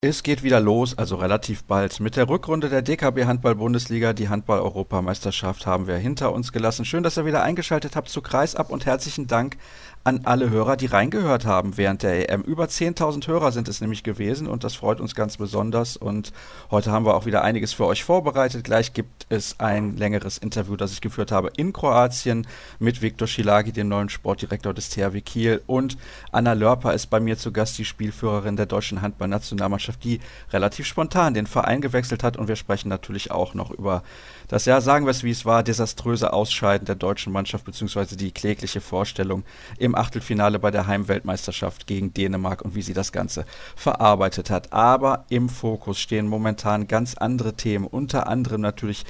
Es geht wieder los, also relativ bald. Mit der Rückrunde der DKB Handball-Bundesliga, die Handball-Europameisterschaft haben wir hinter uns gelassen. Schön, dass ihr wieder eingeschaltet habt zu Kreisab und herzlichen Dank an alle Hörer, die reingehört haben während der EM. Über 10.000 Hörer sind es nämlich gewesen und das freut uns ganz besonders. Und heute haben wir auch wieder einiges für euch vorbereitet. Gleich gibt es ein längeres Interview, das ich geführt habe in Kroatien mit Viktor Schilagi, dem neuen Sportdirektor des THW Kiel. Und Anna Lörper ist bei mir zu Gast, die Spielführerin der deutschen Handballnationalmannschaft, die relativ spontan den Verein gewechselt hat. Und wir sprechen natürlich auch noch über das, ja, sagen wir es wie es war, desaströse Ausscheiden der deutschen Mannschaft beziehungsweise die klägliche Vorstellung im Achtelfinale bei der Heimweltmeisterschaft gegen Dänemark und wie sie das Ganze verarbeitet hat. Aber im Fokus stehen momentan ganz andere Themen, unter anderem natürlich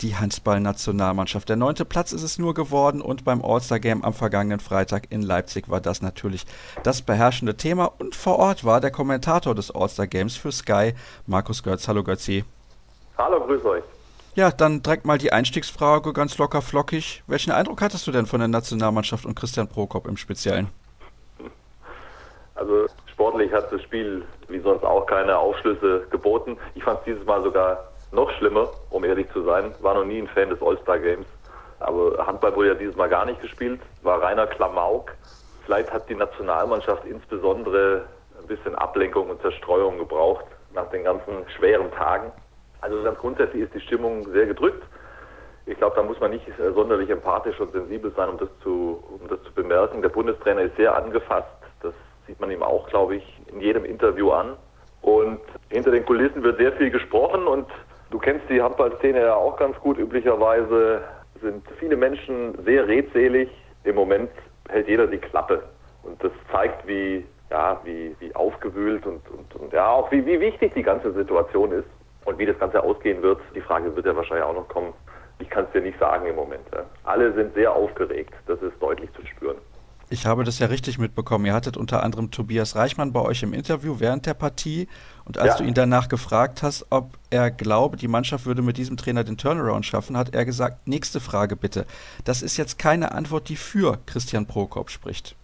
die Handballnationalmannschaft. Der neunte Platz ist es nur geworden und beim All-Star-Game am vergangenen Freitag in Leipzig war das natürlich das beherrschende Thema und vor Ort war der Kommentator des All-Star-Games für Sky, Markus Götz. Hallo Götzi. Hallo, grüß euch. Ja, dann direkt mal die Einstiegsfrage, ganz locker flockig. Welchen Eindruck hattest du denn von der Nationalmannschaft und Christian Prokop im Speziellen? Also sportlich hat das Spiel wie sonst auch keine Aufschlüsse geboten. Ich fand es dieses Mal sogar noch schlimmer, um ehrlich zu sein. War noch nie ein Fan des All-Star-Games. Aber Handball wurde ja dieses Mal gar nicht gespielt. War reiner Klamauk. Vielleicht hat die Nationalmannschaft insbesondere ein bisschen Ablenkung und Zerstreuung gebraucht nach den ganzen schweren Tagen. Also ganz grundsätzlich ist die Stimmung sehr gedrückt. Ich glaube, da muss man nicht äh, sonderlich empathisch und sensibel sein, um das zu, um das zu bemerken. Der Bundestrainer ist sehr angefasst. Das sieht man ihm auch, glaube ich, in jedem Interview an. Und hinter den Kulissen wird sehr viel gesprochen und du kennst die Handballszene ja auch ganz gut. Üblicherweise sind viele Menschen sehr redselig. Im Moment hält jeder die Klappe. Und das zeigt, wie, ja, wie, wie aufgewühlt und, und, und ja, auch wie, wie wichtig die ganze Situation ist. Und wie das Ganze ausgehen wird, die Frage wird ja wahrscheinlich auch noch kommen. Ich kann es dir nicht sagen im Moment. Alle sind sehr aufgeregt. Das ist deutlich zu spüren. Ich habe das ja richtig mitbekommen. Ihr hattet unter anderem Tobias Reichmann bei euch im Interview während der Partie. Und als ja. du ihn danach gefragt hast, ob er glaube, die Mannschaft würde mit diesem Trainer den Turnaround schaffen, hat er gesagt, nächste Frage bitte. Das ist jetzt keine Antwort, die für Christian Prokop spricht.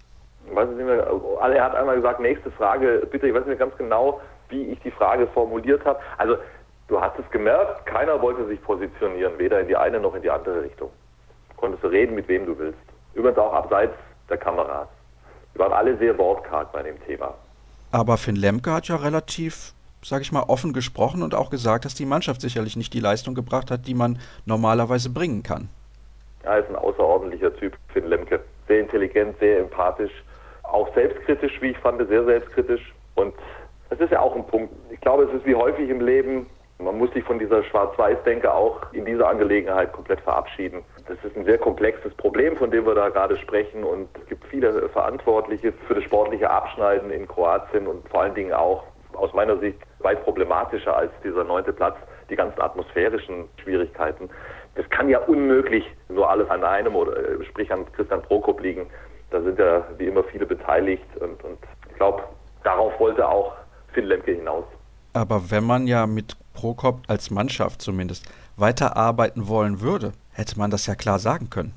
Weiß nicht mehr, er hat einmal gesagt, nächste Frage bitte. Ich weiß nicht mehr ganz genau, wie ich die Frage formuliert habe. Also Du hast es gemerkt, keiner wollte sich positionieren, weder in die eine noch in die andere Richtung. Konntest du reden, mit wem du willst. Übrigens auch abseits der Kameras. Die waren alle sehr wortkarg bei dem Thema. Aber Finn Lemke hat ja relativ, sage ich mal, offen gesprochen und auch gesagt, dass die Mannschaft sicherlich nicht die Leistung gebracht hat, die man normalerweise bringen kann. Er ist ein außerordentlicher Typ, Finn Lemke. Sehr intelligent, sehr empathisch, auch selbstkritisch, wie ich fand, sehr selbstkritisch. Und das ist ja auch ein Punkt. Ich glaube, es ist wie häufig im Leben, man muss sich von dieser Schwarz-Weiß-Denke auch in dieser Angelegenheit komplett verabschieden. Das ist ein sehr komplexes Problem, von dem wir da gerade sprechen und es gibt viele Verantwortliche für das sportliche Abschneiden in Kroatien und vor allen Dingen auch aus meiner Sicht weit problematischer als dieser neunte Platz, die ganzen atmosphärischen Schwierigkeiten. Das kann ja unmöglich nur alles an einem oder äh, sprich an Christian Prokop liegen. Da sind ja wie immer viele beteiligt und, und ich glaube, darauf wollte auch Finn Lemke hinaus. Aber wenn man ja mit Prokop als Mannschaft zumindest weiterarbeiten wollen würde, hätte man das ja klar sagen können.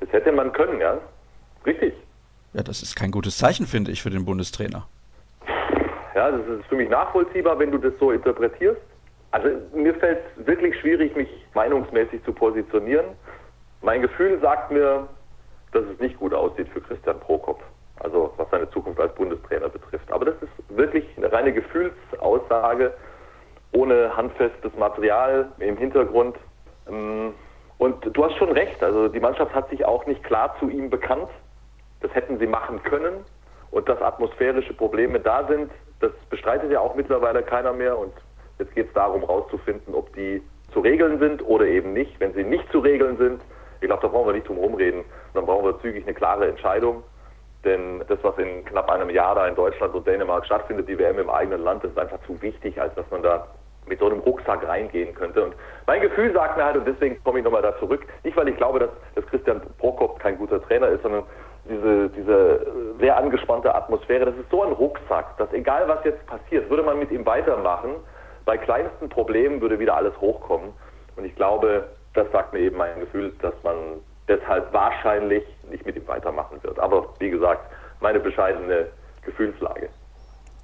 Das hätte man können, ja. Richtig. Ja, das ist kein gutes Zeichen, finde ich, für den Bundestrainer. Ja, das ist für mich nachvollziehbar, wenn du das so interpretierst. Also mir fällt es wirklich schwierig, mich meinungsmäßig zu positionieren. Mein Gefühl sagt mir, dass es nicht gut aussieht für Christian Prokop. Also was seine Zukunft als Bundestrainer betrifft. Aber das ist wirklich eine reine Gefühlsaussage ohne handfestes Material im Hintergrund. Ähm, und du hast schon recht, also die Mannschaft hat sich auch nicht klar zu ihm bekannt. Das hätten sie machen können. Und dass atmosphärische Probleme da sind, das bestreitet ja auch mittlerweile keiner mehr. Und jetzt geht es darum, herauszufinden, ob die zu regeln sind oder eben nicht. Wenn sie nicht zu regeln sind, ich glaube, da brauchen wir nicht drum rumreden. Dann brauchen wir zügig eine klare Entscheidung. Denn das, was in knapp einem Jahr da in Deutschland und Dänemark stattfindet, die WM im eigenen Land, ist einfach zu wichtig, als dass man da mit so einem Rucksack reingehen könnte. Und mein Gefühl sagt mir halt, und deswegen komme ich nochmal da zurück, nicht weil ich glaube, dass, dass Christian Prokop kein guter Trainer ist, sondern diese, diese sehr angespannte Atmosphäre, das ist so ein Rucksack, dass egal was jetzt passiert, würde man mit ihm weitermachen, bei kleinsten Problemen würde wieder alles hochkommen. Und ich glaube, das sagt mir eben mein Gefühl, dass man deshalb wahrscheinlich nicht mit ihm weitermachen wird. Aber wie gesagt, meine bescheidene Gefühlslage.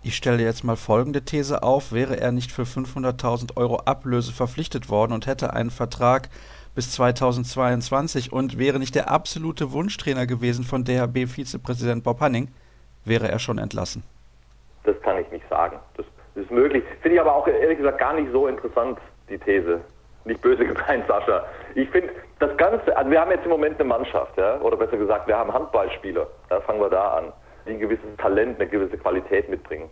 Ich stelle jetzt mal folgende These auf. Wäre er nicht für 500.000 Euro Ablöse verpflichtet worden und hätte einen Vertrag bis 2022 und wäre nicht der absolute Wunschtrainer gewesen von DHB-Vizepräsident Bob Hanning, wäre er schon entlassen. Das kann ich nicht sagen. Das ist möglich. Finde ich aber auch ehrlich gesagt gar nicht so interessant, die These. Nicht böse gemeint, Sascha. Ich finde, das Ganze, also wir haben jetzt im Moment eine Mannschaft, ja, oder besser gesagt, wir haben Handballspieler. Da fangen wir da an die ein gewisses Talent, eine gewisse Qualität mitbringen.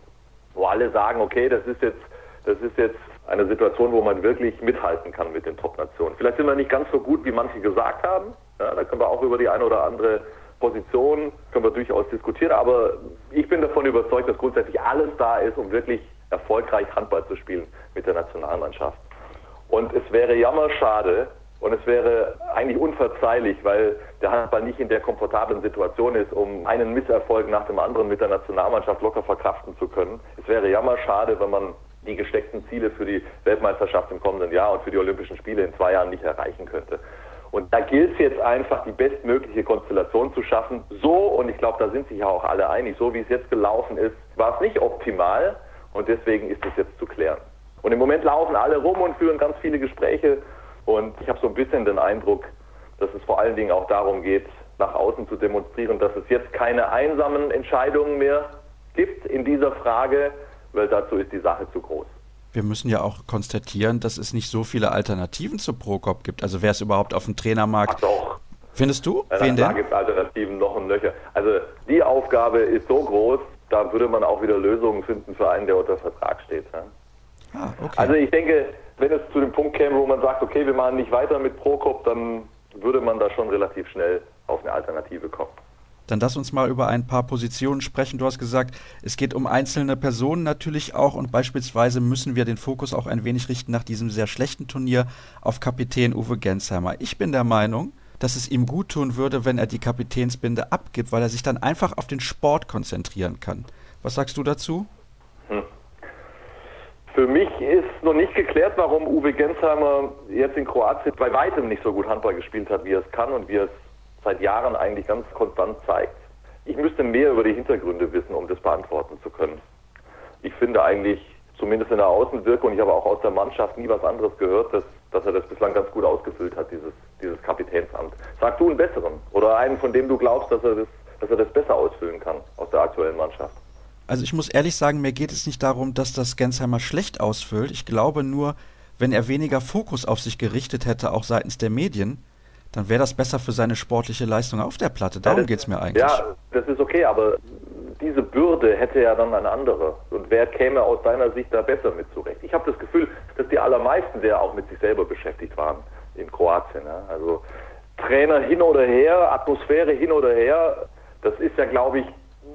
Wo alle sagen, okay, das ist jetzt, das ist jetzt eine Situation, wo man wirklich mithalten kann mit den Top-Nationen. Vielleicht sind wir nicht ganz so gut, wie manche gesagt haben. Ja, da können wir auch über die eine oder andere Position können wir durchaus diskutieren, aber ich bin davon überzeugt, dass grundsätzlich alles da ist, um wirklich erfolgreich Handball zu spielen mit der Nationalmannschaft. Und es wäre jammerschade, und es wäre eigentlich unverzeihlich, weil der Handball nicht in der komfortablen Situation ist, um einen Misserfolg nach dem anderen mit der Nationalmannschaft locker verkraften zu können. Es wäre jammerschade, wenn man die gesteckten Ziele für die Weltmeisterschaft im kommenden Jahr und für die Olympischen Spiele in zwei Jahren nicht erreichen könnte. Und da gilt es jetzt einfach, die bestmögliche Konstellation zu schaffen. So, und ich glaube, da sind sich ja auch alle einig, so wie es jetzt gelaufen ist, war es nicht optimal und deswegen ist es jetzt zu klären. Und im Moment laufen alle rum und führen ganz viele Gespräche und ich habe so ein bisschen den Eindruck, dass es vor allen Dingen auch darum geht, nach außen zu demonstrieren, dass es jetzt keine einsamen Entscheidungen mehr gibt in dieser Frage, weil dazu ist die Sache zu groß. Wir müssen ja auch konstatieren, dass es nicht so viele Alternativen zu Prokop gibt. Also wer es überhaupt auf dem Trainermarkt. Ach doch. Findest du? Ja, Wen da gibt es Alternativen noch und nöcher. Also die Aufgabe ist so groß, da würde man auch wieder Lösungen finden für einen, der unter Vertrag steht. Ja? Ah, okay. Also ich denke, wenn es zu dem Punkt käme, wo man sagt, okay, wir machen nicht weiter mit Prokop, dann würde man da schon relativ schnell auf eine Alternative kommen. Dann lass uns mal über ein paar Positionen sprechen. Du hast gesagt, es geht um einzelne Personen natürlich auch und beispielsweise müssen wir den Fokus auch ein wenig richten nach diesem sehr schlechten Turnier auf Kapitän Uwe Gensheimer. Ich bin der Meinung, dass es ihm gut tun würde, wenn er die Kapitänsbinde abgibt, weil er sich dann einfach auf den Sport konzentrieren kann. Was sagst du dazu? Für mich ist noch nicht geklärt, warum Uwe Gensheimer jetzt in Kroatien bei weitem nicht so gut Handball gespielt hat, wie er es kann und wie er es seit Jahren eigentlich ganz konstant zeigt. Ich müsste mehr über die Hintergründe wissen, um das beantworten zu können. Ich finde eigentlich, zumindest in der Außenwirkung, ich habe auch aus der Mannschaft nie was anderes gehört, dass, dass er das bislang ganz gut ausgefüllt hat, dieses, dieses Kapitänsamt. Sag du einen besseren oder einen, von dem du glaubst, dass er das, dass er das besser ausfüllen kann aus der aktuellen Mannschaft. Also ich muss ehrlich sagen, mir geht es nicht darum, dass das Gensheimer schlecht ausfüllt. Ich glaube nur, wenn er weniger Fokus auf sich gerichtet hätte, auch seitens der Medien, dann wäre das besser für seine sportliche Leistung auf der Platte. Darum ja, geht es mir eigentlich. Ja, das ist okay, aber diese Bürde hätte ja dann ein anderer. Und wer käme aus deiner Sicht da besser mit zurecht? Ich habe das Gefühl, dass die allermeisten sehr auch mit sich selber beschäftigt waren in Kroatien. Ja? Also Trainer hin oder her, Atmosphäre hin oder her, das ist ja, glaube ich,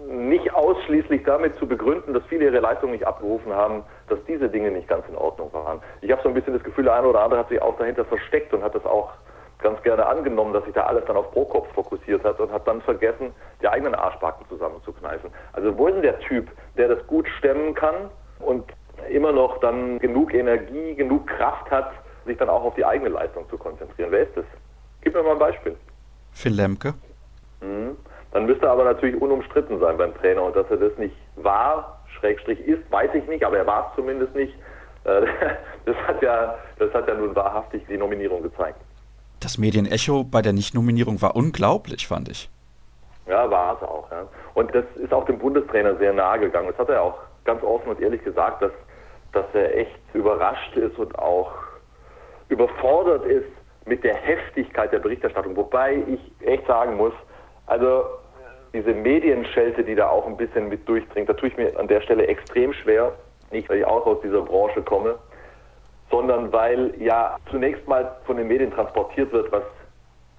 nicht ausschließlich damit zu begründen, dass viele ihre Leistung nicht abgerufen haben, dass diese Dinge nicht ganz in Ordnung waren. Ich habe so ein bisschen das Gefühl, der eine oder andere hat sich auch dahinter versteckt und hat das auch ganz gerne angenommen, dass sich da alles dann auf Prokop fokussiert hat und hat dann vergessen, die eigenen Arschbacken zusammenzukneifen. Also wo ist denn der Typ, der das gut stemmen kann und immer noch dann genug Energie, genug Kraft hat, sich dann auch auf die eigene Leistung zu konzentrieren? Wer ist das? Gib mir mal ein Beispiel. Phil Lemke. Mhm. Dann müsste er aber natürlich unumstritten sein beim Trainer und dass er das nicht war, Schrägstrich ist, weiß ich nicht, aber er war es zumindest nicht. Äh, das hat ja, das hat ja nun wahrhaftig die Nominierung gezeigt. Das Medienecho bei der Nicht-Nominierung war unglaublich, fand ich. Ja, war es auch. Ja. Und das ist auch dem Bundestrainer sehr nahe gegangen. Das hat er auch ganz offen und ehrlich gesagt, dass, dass er echt überrascht ist und auch überfordert ist mit der Heftigkeit der Berichterstattung. Wobei ich echt sagen muss, also diese Medienschelte, die da auch ein bisschen mit durchdringt, da tue ich mir an der Stelle extrem schwer. Nicht, weil ich auch aus dieser Branche komme, sondern weil ja zunächst mal von den Medien transportiert wird, was,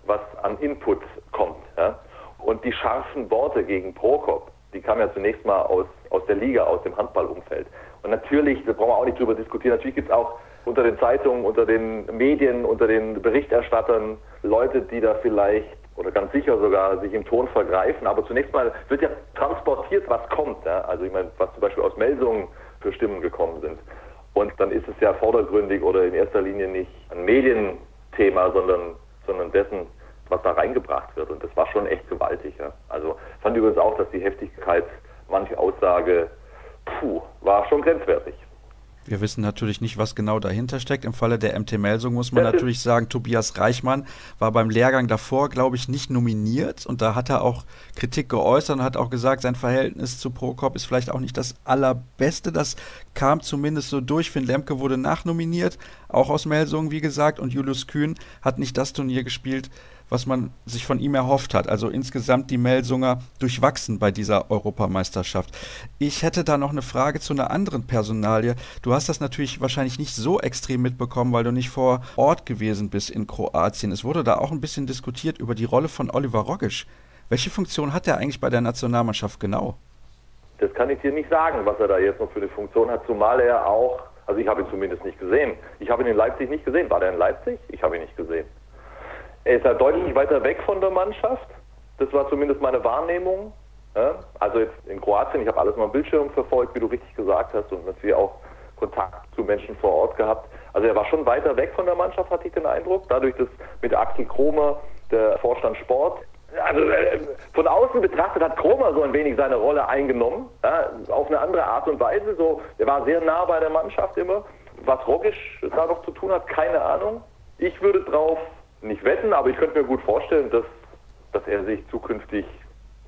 was an Input kommt. Ja? Und die scharfen Worte gegen Prokop, die kamen ja zunächst mal aus, aus der Liga, aus dem Handballumfeld. Und natürlich, da brauchen wir auch nicht drüber diskutieren, natürlich gibt es auch unter den Zeitungen, unter den Medien, unter den Berichterstattern Leute, die da vielleicht oder ganz sicher sogar sich im Ton vergreifen. Aber zunächst mal wird ja transportiert, was kommt. Ja? Also ich meine, was zum Beispiel aus Meldungen für Stimmen gekommen sind. Und dann ist es ja vordergründig oder in erster Linie nicht ein Medienthema, sondern, sondern dessen, was da reingebracht wird. Und das war schon echt gewaltig. Ja? Also fand übrigens auch, dass die Heftigkeit manche Aussage puh, war schon grenzwertig. Wir wissen natürlich nicht, was genau dahinter steckt. Im Falle der MT Melsung muss man natürlich sagen, Tobias Reichmann war beim Lehrgang davor, glaube ich, nicht nominiert. Und da hat er auch Kritik geäußert und hat auch gesagt, sein Verhältnis zu Prokop ist vielleicht auch nicht das allerbeste. Das kam zumindest so durch. Finn Lemke wurde nachnominiert, auch aus Melsung, wie gesagt. Und Julius Kühn hat nicht das Turnier gespielt, was man sich von ihm erhofft hat. Also insgesamt die Melsunger durchwachsen bei dieser Europameisterschaft. Ich hätte da noch eine Frage zu einer anderen Personalie. Du hast das natürlich wahrscheinlich nicht so extrem mitbekommen, weil du nicht vor Ort gewesen bist in Kroatien. Es wurde da auch ein bisschen diskutiert über die Rolle von Oliver Rogisch. Welche Funktion hat er eigentlich bei der Nationalmannschaft genau? Das kann ich dir nicht sagen, was er da jetzt noch für eine Funktion hat, zumal er auch, also ich habe ihn zumindest nicht gesehen. Ich habe ihn in Leipzig nicht gesehen. War der in Leipzig? Ich habe ihn nicht gesehen. Er ist ja deutlich weiter weg von der Mannschaft. Das war zumindest meine Wahrnehmung. Also jetzt in Kroatien, ich habe alles mal am Bildschirm verfolgt, wie du richtig gesagt hast, und natürlich auch Kontakt zu Menschen vor Ort gehabt. Also er war schon weiter weg von der Mannschaft, hatte ich den Eindruck. Dadurch, dass mit Axel Kromer, der Vorstand Sport, also äh, von außen betrachtet hat Kromer so ein wenig seine Rolle eingenommen, auf eine andere Art und Weise. So, er war sehr nah bei der Mannschaft immer. Was Rogisch da noch zu tun hat, keine Ahnung. Ich würde drauf nicht wetten, aber ich könnte mir gut vorstellen, dass, dass er sich zukünftig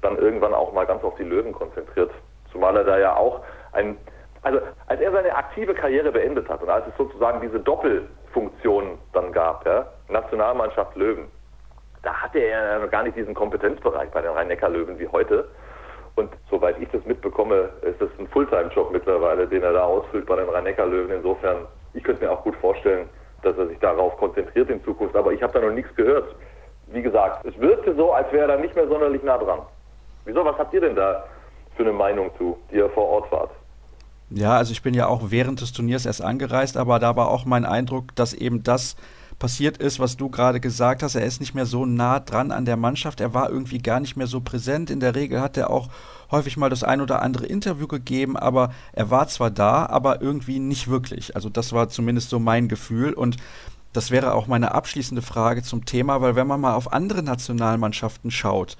dann irgendwann auch mal ganz auf die Löwen konzentriert. Zumal er da ja auch ein, also als er seine aktive Karriere beendet hat und als es sozusagen diese Doppelfunktion dann gab, ja, Nationalmannschaft Löwen, da hatte er ja gar nicht diesen Kompetenzbereich bei den Rhein-Neckar-Löwen wie heute. Und soweit ich das mitbekomme, ist das ein Fulltime-Job mittlerweile, den er da ausfüllt bei den Rhein-Neckar-Löwen. Insofern, ich könnte mir auch gut vorstellen, dass er sich darauf konzentriert in Zukunft. Aber ich habe da noch nichts gehört. Wie gesagt, es wirkte so, als wäre er da nicht mehr sonderlich nah dran. Wieso, was habt ihr denn da für eine Meinung zu, die ihr vor Ort wart? Ja, also ich bin ja auch während des Turniers erst angereist, aber da war auch mein Eindruck, dass eben das passiert ist, was du gerade gesagt hast. Er ist nicht mehr so nah dran an der Mannschaft. Er war irgendwie gar nicht mehr so präsent. In der Regel hat er auch häufig mal das ein oder andere Interview gegeben, aber er war zwar da, aber irgendwie nicht wirklich. Also das war zumindest so mein Gefühl und das wäre auch meine abschließende Frage zum Thema, weil wenn man mal auf andere Nationalmannschaften schaut,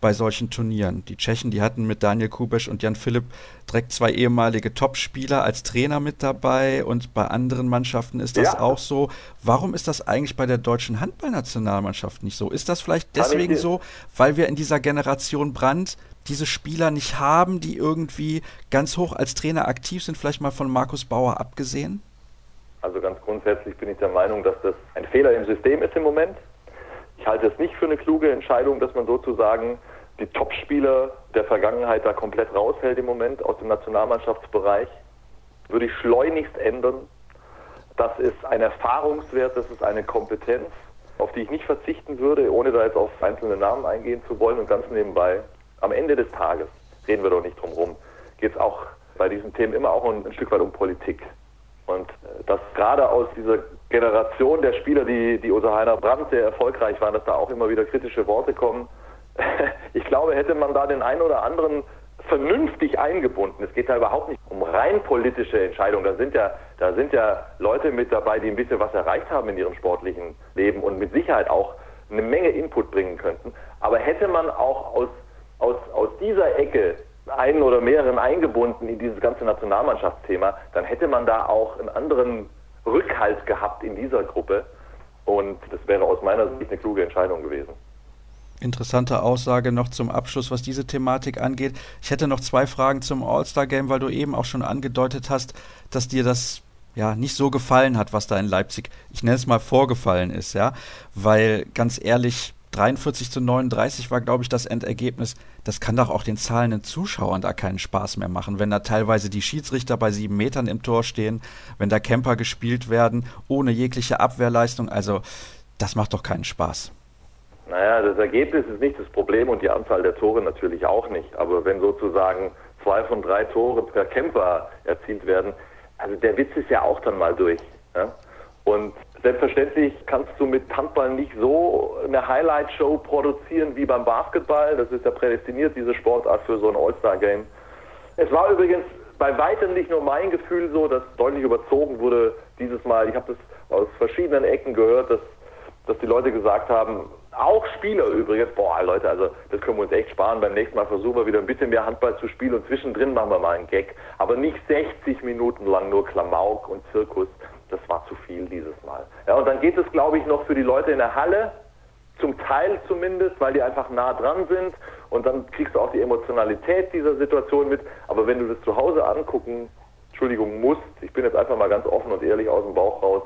bei solchen Turnieren. Die Tschechen, die hatten mit Daniel Kubesch und Jan Philipp direkt zwei ehemalige Topspieler als Trainer mit dabei und bei anderen Mannschaften ist das ja. auch so. Warum ist das eigentlich bei der deutschen Handballnationalmannschaft nicht so? Ist das vielleicht deswegen so, weil wir in dieser Generation Brand diese Spieler nicht haben, die irgendwie ganz hoch als Trainer aktiv sind, vielleicht mal von Markus Bauer abgesehen? Also ganz grundsätzlich bin ich der Meinung, dass das ein Fehler im System ist im Moment. Ich halte es nicht für eine kluge Entscheidung, dass man sozusagen die Topspieler der Vergangenheit da komplett raushält im Moment aus dem Nationalmannschaftsbereich. Würde ich schleunigst ändern. Das ist ein Erfahrungswert, das ist eine Kompetenz, auf die ich nicht verzichten würde, ohne da jetzt auf einzelne Namen eingehen zu wollen und ganz nebenbei. Am Ende des Tages, reden wir doch nicht drum rum, geht es auch bei diesen Themen immer auch ein, ein Stück weit um Politik. Und äh, dass gerade aus dieser Generation der Spieler, die, die unter Heiner Brandt sehr erfolgreich waren, dass da auch immer wieder kritische Worte kommen. Ich glaube, hätte man da den einen oder anderen vernünftig eingebunden. Es geht da überhaupt nicht um rein politische Entscheidungen. Da sind ja, da sind ja Leute mit dabei, die ein bisschen was erreicht haben in ihrem sportlichen Leben und mit Sicherheit auch eine Menge Input bringen könnten. Aber hätte man auch aus, aus, aus dieser Ecke einen oder mehreren eingebunden in dieses ganze Nationalmannschaftsthema, dann hätte man da auch einen anderen Rückhalt gehabt in dieser Gruppe. Und das wäre aus meiner Sicht eine kluge Entscheidung gewesen. Interessante Aussage noch zum Abschluss, was diese Thematik angeht. Ich hätte noch zwei Fragen zum All-Star-Game, weil du eben auch schon angedeutet hast, dass dir das ja nicht so gefallen hat, was da in Leipzig, ich nenne es mal vorgefallen ist, ja, weil ganz ehrlich, 43 zu 39 war, glaube ich, das Endergebnis. Das kann doch auch den zahlenden Zuschauern da keinen Spaß mehr machen, wenn da teilweise die Schiedsrichter bei sieben Metern im Tor stehen, wenn da Camper gespielt werden, ohne jegliche Abwehrleistung. Also, das macht doch keinen Spaß. Naja, das Ergebnis ist nicht das Problem und die Anzahl der Tore natürlich auch nicht. Aber wenn sozusagen zwei von drei Tore per Camper erzielt werden, also der Witz ist ja auch dann mal durch. Ja? Und Selbstverständlich kannst du mit Handball nicht so eine Highlight-Show produzieren wie beim Basketball. Das ist ja prädestiniert, diese Sportart für so ein All-Star-Game. Es war übrigens bei weitem nicht nur mein Gefühl so, dass deutlich überzogen wurde dieses Mal. Ich habe das aus verschiedenen Ecken gehört, dass, dass die Leute gesagt haben, auch Spieler übrigens, boah Leute, also das können wir uns echt sparen. Beim nächsten Mal versuchen wir wieder ein bisschen mehr Handball zu spielen und zwischendrin machen wir mal einen Gag. Aber nicht 60 Minuten lang nur Klamauk und Zirkus. Das war zu viel dieses Mal. Ja, und dann geht es, glaube ich, noch für die Leute in der Halle, zum Teil zumindest, weil die einfach nah dran sind und dann kriegst du auch die Emotionalität dieser Situation mit. Aber wenn du das zu Hause angucken, Entschuldigung, musst, ich bin jetzt einfach mal ganz offen und ehrlich aus dem Bauch raus,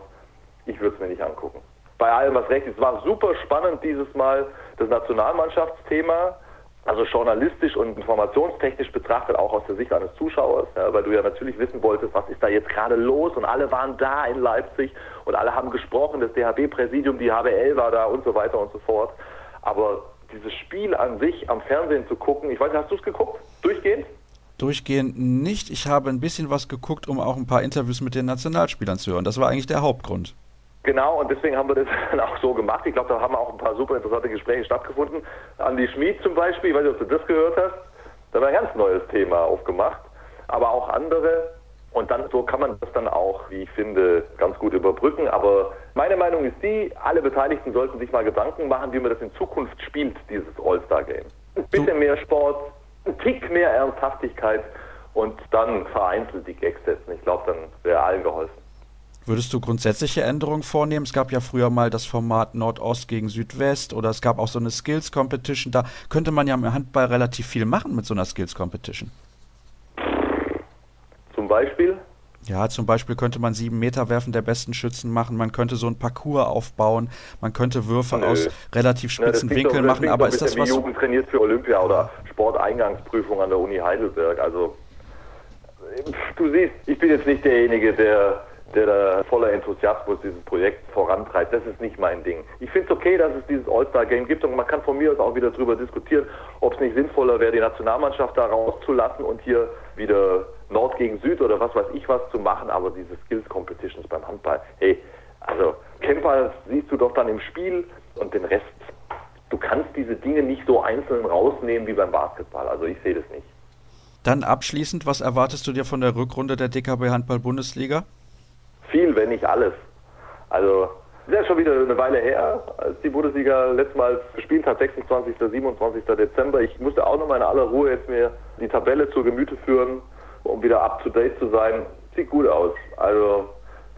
ich würde es mir nicht angucken. Bei allem, was recht ist, war super spannend dieses Mal das Nationalmannschaftsthema also journalistisch und informationstechnisch betrachtet, auch aus der Sicht eines Zuschauers, ja, weil du ja natürlich wissen wolltest, was ist da jetzt gerade los und alle waren da in Leipzig und alle haben gesprochen, das DHB-Präsidium, die HBL war da und so weiter und so fort. Aber dieses Spiel an sich am Fernsehen zu gucken, ich weiß nicht, hast du es geguckt? Durchgehend? Durchgehend nicht. Ich habe ein bisschen was geguckt, um auch ein paar Interviews mit den Nationalspielern zu hören. Das war eigentlich der Hauptgrund. Genau, und deswegen haben wir das dann auch so gemacht. Ich glaube, da haben auch ein paar super interessante Gespräche stattgefunden. Andi Schmid zum Beispiel, ich weiß nicht, ob du das gehört hast, da war ein ganz neues Thema aufgemacht, aber auch andere. Und dann so kann man das dann auch, wie ich finde, ganz gut überbrücken. Aber meine Meinung ist die, alle Beteiligten sollten sich mal Gedanken machen, wie man das in Zukunft spielt, dieses All-Star-Game. Ein bisschen mehr Sport, ein Tick mehr Ernsthaftigkeit und dann vereinzelt die Gags setzen. Ich glaube, dann wäre allen geholfen. Würdest du grundsätzliche Änderungen vornehmen? Es gab ja früher mal das Format Nordost gegen Südwest oder es gab auch so eine Skills Competition. Da könnte man ja im Handball relativ viel machen mit so einer Skills Competition. Zum Beispiel? Ja, zum Beispiel könnte man sieben Meter werfen der besten Schützen machen. Man könnte so ein Parcours aufbauen. Man könnte Würfe Nö. aus relativ spitzen ja, Winkeln machen. Aber ist das was? Wie Jugend trainiert für Olympia oder Sporteingangsprüfung an der Uni Heidelberg. Also du siehst, ich bin jetzt nicht derjenige, der der da voller Enthusiasmus dieses Projekt vorantreibt. Das ist nicht mein Ding. Ich finde es okay, dass es dieses All-Star-Game gibt und man kann von mir aus auch wieder darüber diskutieren, ob es nicht sinnvoller wäre, die Nationalmannschaft da rauszulassen und hier wieder Nord gegen Süd oder was weiß ich was zu machen, aber diese Skills-Competitions beim Handball, hey, also Camper siehst du doch dann im Spiel und den Rest, du kannst diese Dinge nicht so einzeln rausnehmen wie beim Basketball. Also ich sehe das nicht. Dann abschließend, was erwartest du dir von der Rückrunde der DKB Handball Bundesliga? Viel, wenn nicht alles. Also, das ist schon wieder eine Weile her, als die Bundesliga letztmals gespielt hat, 26. 27. Dezember. Ich musste auch nochmal in aller Ruhe jetzt mir die Tabelle zur Gemüte führen, um wieder up to date zu sein. Sieht gut aus. Also,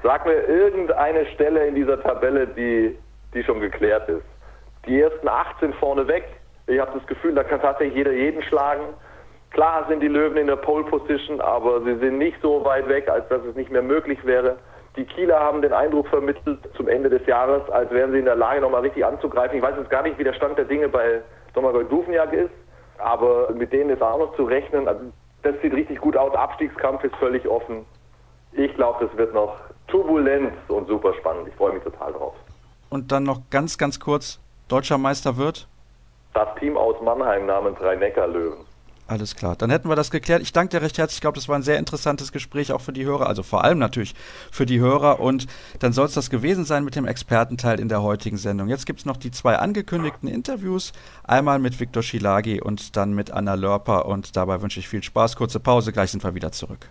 sag mir irgendeine Stelle in dieser Tabelle, die, die schon geklärt ist. Die ersten 18 vorne weg. Ich habe das Gefühl, da kann tatsächlich jeder jeden schlagen. Klar sind die Löwen in der Pole Position, aber sie sind nicht so weit weg, als dass es nicht mehr möglich wäre. Die Kieler haben den Eindruck vermittelt zum Ende des Jahres, als wären sie in der Lage, nochmal richtig anzugreifen. Ich weiß jetzt gar nicht, wie der Stand der Dinge bei Domagoj Dufniak ist, aber mit denen ist auch noch zu rechnen. Also das sieht richtig gut aus. Abstiegskampf ist völlig offen. Ich glaube, das wird noch turbulent und super spannend. Ich freue mich total drauf. Und dann noch ganz, ganz kurz, deutscher Meister wird? Das Team aus Mannheim namens Rhein-Neckar-Löwen. Alles klar, dann hätten wir das geklärt. Ich danke dir recht herzlich. Ich glaube, das war ein sehr interessantes Gespräch auch für die Hörer, also vor allem natürlich für die Hörer. Und dann soll es das gewesen sein mit dem Expertenteil in der heutigen Sendung. Jetzt gibt es noch die zwei angekündigten Interviews. Einmal mit Viktor Schilagi und dann mit Anna Lörper. Und dabei wünsche ich viel Spaß. Kurze Pause, gleich sind wir wieder zurück.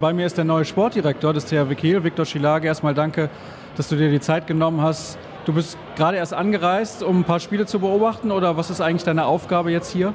Bei mir ist der neue Sportdirektor des THW Kiel, Viktor Schilage. Erstmal danke, dass du dir die Zeit genommen hast, Du bist gerade erst angereist, um ein paar Spiele zu beobachten oder was ist eigentlich deine Aufgabe jetzt hier?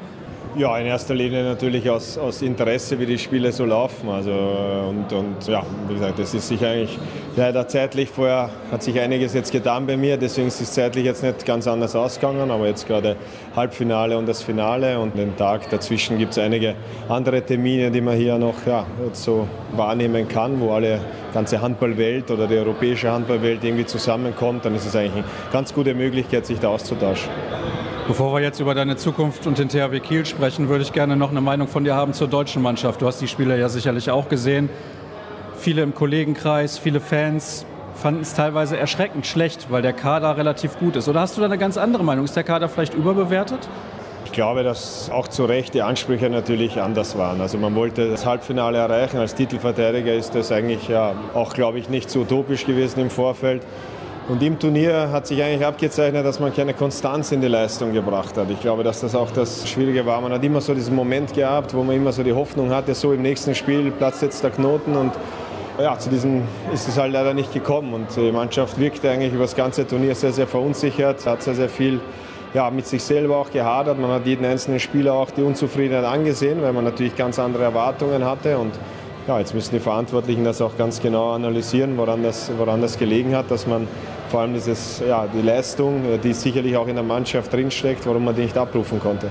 Ja, in erster Linie natürlich aus, aus Interesse, wie die Spiele so laufen. Also, und, und ja, wie gesagt, das ist sich eigentlich leider zeitlich vorher hat sich einiges jetzt getan bei mir, deswegen ist es zeitlich jetzt nicht ganz anders ausgegangen, aber jetzt gerade Halbfinale und das Finale und den Tag dazwischen gibt es einige andere Termine, die man hier noch ja, so wahrnehmen kann, wo alle ganze Handballwelt oder die europäische Handballwelt irgendwie zusammenkommt, dann ist es eigentlich eine ganz gute Möglichkeit, sich da auszutauschen. Bevor wir jetzt über deine Zukunft und den THW Kiel sprechen, würde ich gerne noch eine Meinung von dir haben zur deutschen Mannschaft. Du hast die Spiele ja sicherlich auch gesehen. Viele im Kollegenkreis, viele Fans fanden es teilweise erschreckend schlecht, weil der Kader relativ gut ist. Oder hast du da eine ganz andere Meinung? Ist der Kader vielleicht überbewertet? Ich glaube, dass auch zu Recht die Ansprüche natürlich anders waren. Also man wollte das Halbfinale erreichen. Als Titelverteidiger ist das eigentlich ja auch, glaube ich, nicht so utopisch gewesen im Vorfeld. Und im Turnier hat sich eigentlich abgezeichnet, dass man keine Konstanz in die Leistung gebracht hat. Ich glaube, dass das auch das Schwierige war. Man hat immer so diesen Moment gehabt, wo man immer so die Hoffnung hatte, so im nächsten Spiel platzt jetzt der Knoten und ja, zu diesem ist es halt leider nicht gekommen und die Mannschaft wirkte eigentlich über das ganze Turnier sehr, sehr verunsichert, hat sehr, sehr viel ja, mit sich selber auch gehadert. Man hat jeden einzelnen Spieler auch die Unzufriedenheit angesehen, weil man natürlich ganz andere Erwartungen hatte und ja, jetzt müssen die Verantwortlichen das auch ganz genau analysieren, woran das, woran das gelegen hat, dass man vor allem dieses, ja, die Leistung, die sicherlich auch in der Mannschaft drinsteckt, warum man die nicht abrufen konnte.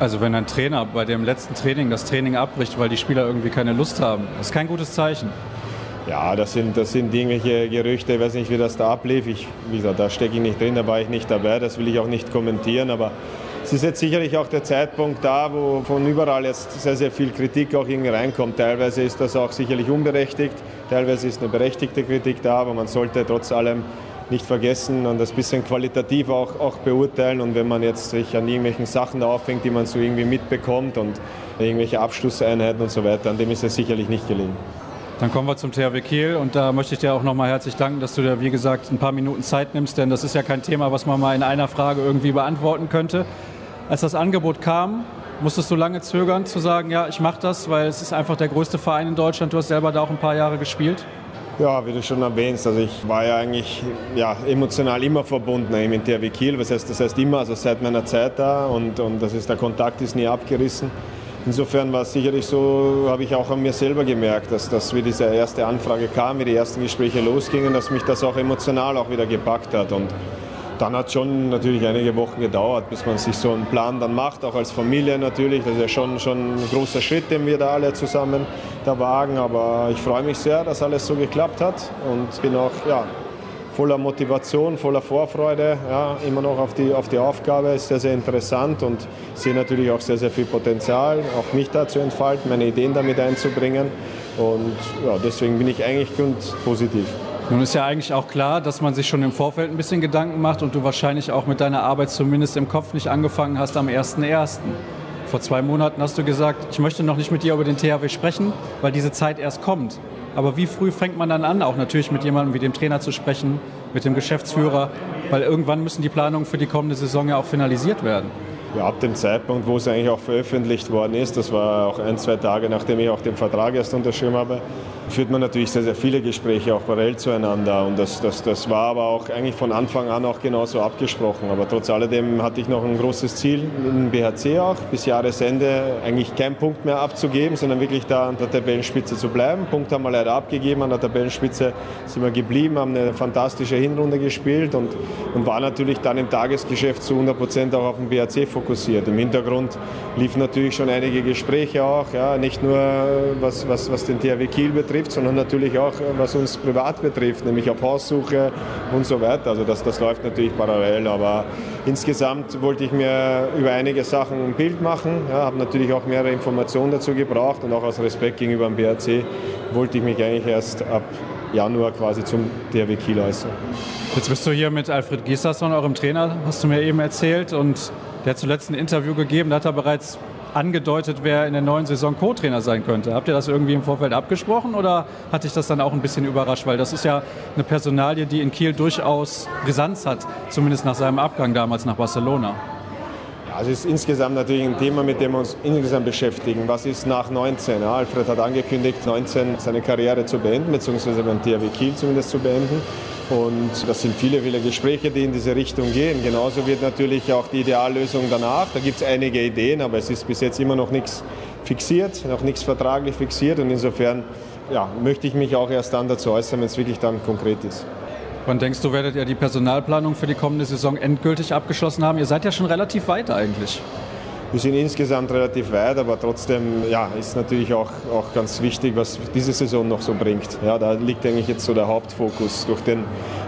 Also wenn ein Trainer bei dem letzten Training das Training abbricht, weil die Spieler irgendwie keine Lust haben, das ist kein gutes Zeichen. Ja, das sind, das sind irgendwelche Gerüchte, ich weiß nicht, wie das da ablief. Ich, wie gesagt, da stecke ich nicht drin, da war ich nicht dabei, das will ich auch nicht kommentieren, aber es ist jetzt sicherlich auch der Zeitpunkt da, wo von überall jetzt sehr, sehr viel Kritik auch irgendwie reinkommt. Teilweise ist das auch sicherlich unberechtigt, teilweise ist eine berechtigte Kritik da, aber man sollte trotz allem nicht vergessen und das bisschen qualitativ auch, auch beurteilen. Und wenn man jetzt sich an irgendwelchen Sachen aufhängt, die man so irgendwie mitbekommt und irgendwelche Abschlusseinheiten und so weiter, an dem ist es sicherlich nicht gelingen. Dann kommen wir zum THW Kiel und da möchte ich dir auch nochmal herzlich danken, dass du dir, wie gesagt, ein paar Minuten Zeit nimmst, denn das ist ja kein Thema, was man mal in einer Frage irgendwie beantworten könnte. Als das Angebot kam, musstest du lange zögern zu sagen, ja, ich mache das, weil es ist einfach der größte Verein in Deutschland. Du hast selber da auch ein paar Jahre gespielt. Ja, wie du schon erwähnst, also ich war ja eigentlich ja, emotional immer verbunden mit THW Kiel. Was heißt, das heißt immer, also seit meiner Zeit da und, und das ist, der Kontakt ist nie abgerissen. Insofern war es sicherlich so, habe ich auch an mir selber gemerkt, dass, dass wie diese erste Anfrage kam, wie die ersten Gespräche losgingen, dass mich das auch emotional auch wieder gepackt hat. Und dann hat schon natürlich einige Wochen gedauert, bis man sich so einen Plan dann macht, auch als Familie natürlich. Das ist ja schon, schon ein großer Schritt, den wir da alle zusammen da wagen. Aber ich freue mich sehr, dass alles so geklappt hat und bin auch ja, voller Motivation, voller Vorfreude, ja, immer noch auf die, auf die Aufgabe. Ist sehr, sehr interessant und sehe natürlich auch sehr, sehr viel Potenzial, auch mich da zu entfalten, meine Ideen damit einzubringen. Und ja, deswegen bin ich eigentlich ganz positiv. Nun ist ja eigentlich auch klar, dass man sich schon im Vorfeld ein bisschen Gedanken macht und du wahrscheinlich auch mit deiner Arbeit zumindest im Kopf nicht angefangen hast am 1.1. Vor zwei Monaten hast du gesagt, ich möchte noch nicht mit dir über den THW sprechen, weil diese Zeit erst kommt. Aber wie früh fängt man dann an, auch natürlich mit jemandem wie dem Trainer zu sprechen, mit dem Geschäftsführer, weil irgendwann müssen die Planungen für die kommende Saison ja auch finalisiert werden. Ja, ab dem Zeitpunkt, wo es eigentlich auch veröffentlicht worden ist, das war auch ein, zwei Tage, nachdem ich auch den Vertrag erst unterschrieben habe, führt man natürlich sehr, sehr viele Gespräche auch parallel zueinander. Und das, das, das war aber auch eigentlich von Anfang an auch genauso abgesprochen. Aber trotz alledem hatte ich noch ein großes Ziel im BHC auch, bis Jahresende eigentlich keinen Punkt mehr abzugeben, sondern wirklich da an der Tabellenspitze zu bleiben. Punkt haben wir leider abgegeben, an der Tabellenspitze sind wir geblieben, haben eine fantastische Hinrunde gespielt und, und war natürlich dann im Tagesgeschäft zu 100 Prozent auch auf den BHC fokussiert. Im Hintergrund liefen natürlich schon einige Gespräche auch, ja, nicht nur was, was, was den THW Kiel betrifft, betrifft, sondern natürlich auch, was uns privat betrifft, nämlich auf Haussuche und so weiter. Also das, das läuft natürlich parallel, aber insgesamt wollte ich mir über einige Sachen ein Bild machen, ja, habe natürlich auch mehrere Informationen dazu gebraucht und auch aus Respekt gegenüber dem BRC wollte ich mich eigentlich erst ab Januar quasi zum DRW Kiel äußern. Jetzt bist du hier mit Alfred Gieslasson, eurem Trainer, hast du mir eben erzählt und der hat zuletzt ein Interview gegeben, da hat er bereits angedeutet, wer in der neuen Saison Co-Trainer sein könnte. Habt ihr das irgendwie im Vorfeld abgesprochen oder hat dich das dann auch ein bisschen überrascht? Weil das ist ja eine Personalie, die in Kiel durchaus Brisanz hat, zumindest nach seinem Abgang damals nach Barcelona. Ja, es ist insgesamt natürlich ein Thema, mit dem wir uns insgesamt beschäftigen. Was ist nach 19? Ja, Alfred hat angekündigt, 19 seine Karriere zu beenden, beziehungsweise beim THW Kiel zumindest zu beenden. Und das sind viele, viele Gespräche, die in diese Richtung gehen. Genauso wird natürlich auch die Ideallösung danach. Da gibt es einige Ideen, aber es ist bis jetzt immer noch nichts fixiert, noch nichts vertraglich fixiert. Und insofern ja, möchte ich mich auch erst dann dazu äußern, wenn es wirklich dann konkret ist. Wann denkst du, werdet ihr die Personalplanung für die kommende Saison endgültig abgeschlossen haben? Ihr seid ja schon relativ weit eigentlich. Wir sind insgesamt relativ weit, aber trotzdem ja, ist natürlich auch, auch ganz wichtig, was diese Saison noch so bringt. Ja, da liegt eigentlich jetzt so der Hauptfokus. Durch den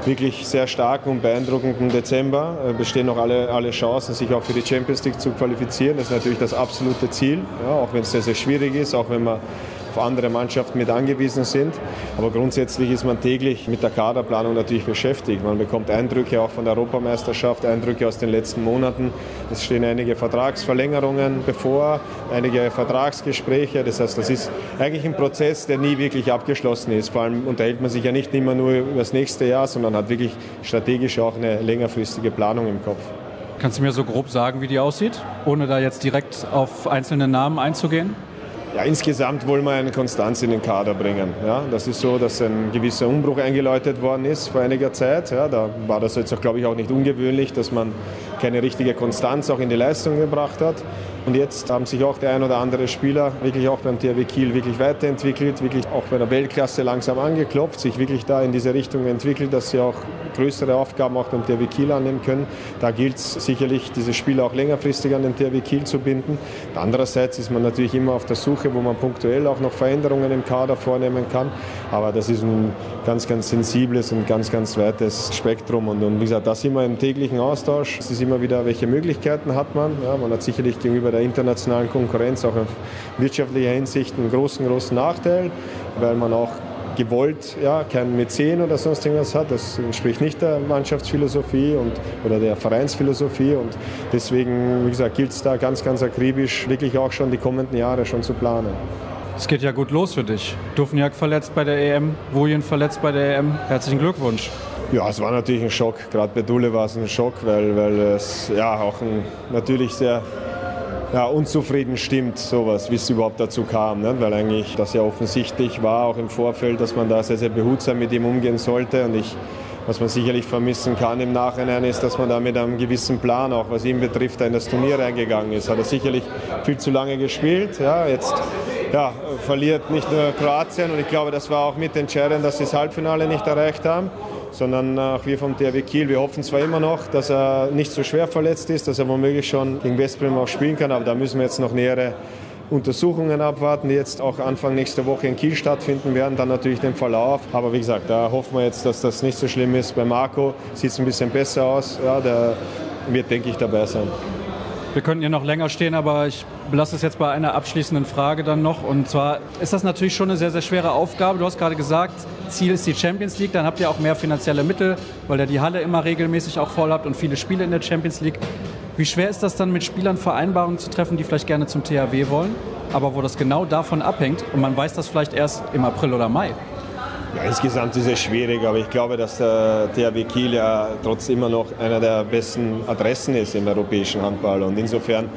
wirklich sehr starken und beeindruckenden Dezember äh, bestehen noch alle, alle Chancen, sich auch für die Champions League zu qualifizieren. Das ist natürlich das absolute Ziel, ja, auch wenn es sehr, sehr schwierig ist, auch wenn man andere Mannschaften mit angewiesen sind. Aber grundsätzlich ist man täglich mit der Kaderplanung natürlich beschäftigt. Man bekommt Eindrücke auch von der Europameisterschaft, Eindrücke aus den letzten Monaten. Es stehen einige Vertragsverlängerungen bevor, einige Vertragsgespräche. Das heißt, das ist eigentlich ein Prozess, der nie wirklich abgeschlossen ist. Vor allem unterhält man sich ja nicht immer nur über das nächste Jahr, sondern hat wirklich strategisch auch eine längerfristige Planung im Kopf. Kannst du mir so grob sagen, wie die aussieht, ohne da jetzt direkt auf einzelne Namen einzugehen? Ja, insgesamt wollen wir eine Konstanz in den Kader bringen. Ja, das ist so, dass ein gewisser Umbruch eingeläutet worden ist vor einiger Zeit. Ja, da war das jetzt auch, glaube ich, auch nicht ungewöhnlich, dass man keine richtige Konstanz auch in die Leistung gebracht hat. Und jetzt haben sich auch der ein oder andere Spieler wirklich auch beim THW Kiel wirklich weiterentwickelt, wirklich auch bei der Weltklasse langsam angeklopft, sich wirklich da in diese Richtung entwickelt, dass sie auch größere Aufgaben auch beim THW Kiel annehmen können. Da gilt es sicherlich, diese Spieler auch längerfristig an den THW Kiel zu binden. Andererseits ist man natürlich immer auf der Suche, wo man punktuell auch noch Veränderungen im Kader vornehmen kann. Aber das ist ein ganz, ganz sensibles und ganz, ganz weites Spektrum. Und, und wie gesagt, da sind wir im täglichen Austausch. Es ist immer wieder, welche Möglichkeiten hat man. Ja, man hat sicherlich gegenüber der internationalen Konkurrenz auch in wirtschaftlicher Hinsicht einen großen, großen Nachteil, weil man auch gewollt ja, kein Mäzen oder sonst irgendwas hat. Das entspricht nicht der Mannschaftsphilosophie und, oder der Vereinsphilosophie. Und deswegen, wie gesagt, gilt es da ganz, ganz akribisch, wirklich auch schon die kommenden Jahre schon zu planen. Es geht ja gut los für dich. Dufniak verletzt bei der EM, Wujen verletzt bei der EM. Herzlichen Glückwunsch. Ja, es war natürlich ein Schock. Gerade bei Dule war es ein Schock, weil, weil es ja auch ein natürlich sehr ja, unzufrieden stimmt, sowas, wie es überhaupt dazu kam. Ne? Weil eigentlich das ja offensichtlich war, auch im Vorfeld, dass man da sehr, sehr behutsam mit ihm umgehen sollte. Und ich, was man sicherlich vermissen kann im Nachhinein, ist, dass man da mit einem gewissen Plan, auch was ihn betrifft, in das Turnier reingegangen ist. Hat er sicherlich viel zu lange gespielt. Ja, jetzt ja, verliert nicht nur Kroatien und ich glaube, das war auch mitentscheidend, dass sie das Halbfinale nicht erreicht haben sondern auch wir vom THW Kiel. Wir hoffen zwar immer noch, dass er nicht so schwer verletzt ist, dass er womöglich schon gegen Westbrem auch spielen kann, aber da müssen wir jetzt noch nähere Untersuchungen abwarten, die jetzt auch Anfang nächster Woche in Kiel stattfinden werden, dann natürlich den Verlauf. Aber wie gesagt, da hoffen wir jetzt, dass das nicht so schlimm ist. Bei Marco sieht es ein bisschen besser aus. Ja, der wird, denke ich, dabei sein. Wir könnten hier noch länger stehen, aber ich belasse es jetzt bei einer abschließenden Frage dann noch. Und zwar ist das natürlich schon eine sehr, sehr schwere Aufgabe. Du hast gerade gesagt, Ziel ist die Champions League. Dann habt ihr auch mehr finanzielle Mittel, weil ihr die Halle immer regelmäßig auch voll habt und viele Spiele in der Champions League. Wie schwer ist das dann mit Spielern Vereinbarungen zu treffen, die vielleicht gerne zum THW wollen, aber wo das genau davon abhängt und man weiß das vielleicht erst im April oder Mai? Ja, insgesamt ist es schwierig, aber ich glaube, dass der THW Kiel ja trotz immer noch einer der besten Adressen ist im europäischen Handball. Und insofern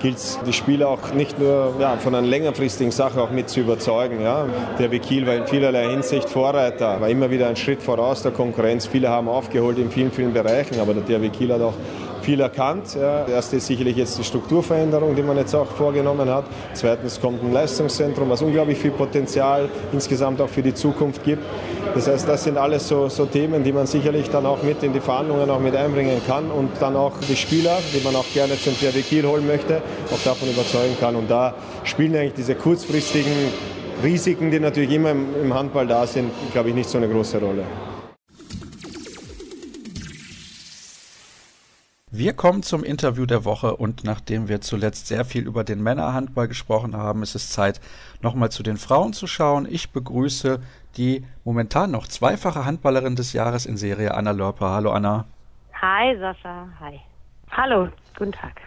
gilt es, die Spieler auch nicht nur ja, von einer längerfristigen Sache auch mit zu überzeugen. Ja. Der Kiel war in vielerlei Hinsicht Vorreiter, war immer wieder ein Schritt voraus der Konkurrenz. Viele haben aufgeholt in vielen, vielen Bereichen, aber der THW Kiel hat auch viel erkannt. Ja. Das erste ist sicherlich jetzt die Strukturveränderung, die man jetzt auch vorgenommen hat. Zweitens kommt ein Leistungszentrum, was unglaublich viel Potenzial insgesamt auch für die Zukunft gibt. Das heißt, das sind alles so, so Themen, die man sicherlich dann auch mit in die Verhandlungen auch mit einbringen kann und dann auch die Spieler, die man auch gerne zum THW Kiel holen möchte, auch davon überzeugen kann. Und da spielen eigentlich diese kurzfristigen Risiken, die natürlich immer im Handball da sind, glaube ich, nicht so eine große Rolle. Wir kommen zum Interview der Woche und nachdem wir zuletzt sehr viel über den Männerhandball gesprochen haben, ist es Zeit, nochmal zu den Frauen zu schauen. Ich begrüße die momentan noch zweifache Handballerin des Jahres in Serie, Anna Lörper. Hallo Anna. Hi Sascha, hi. Hallo, guten Tag.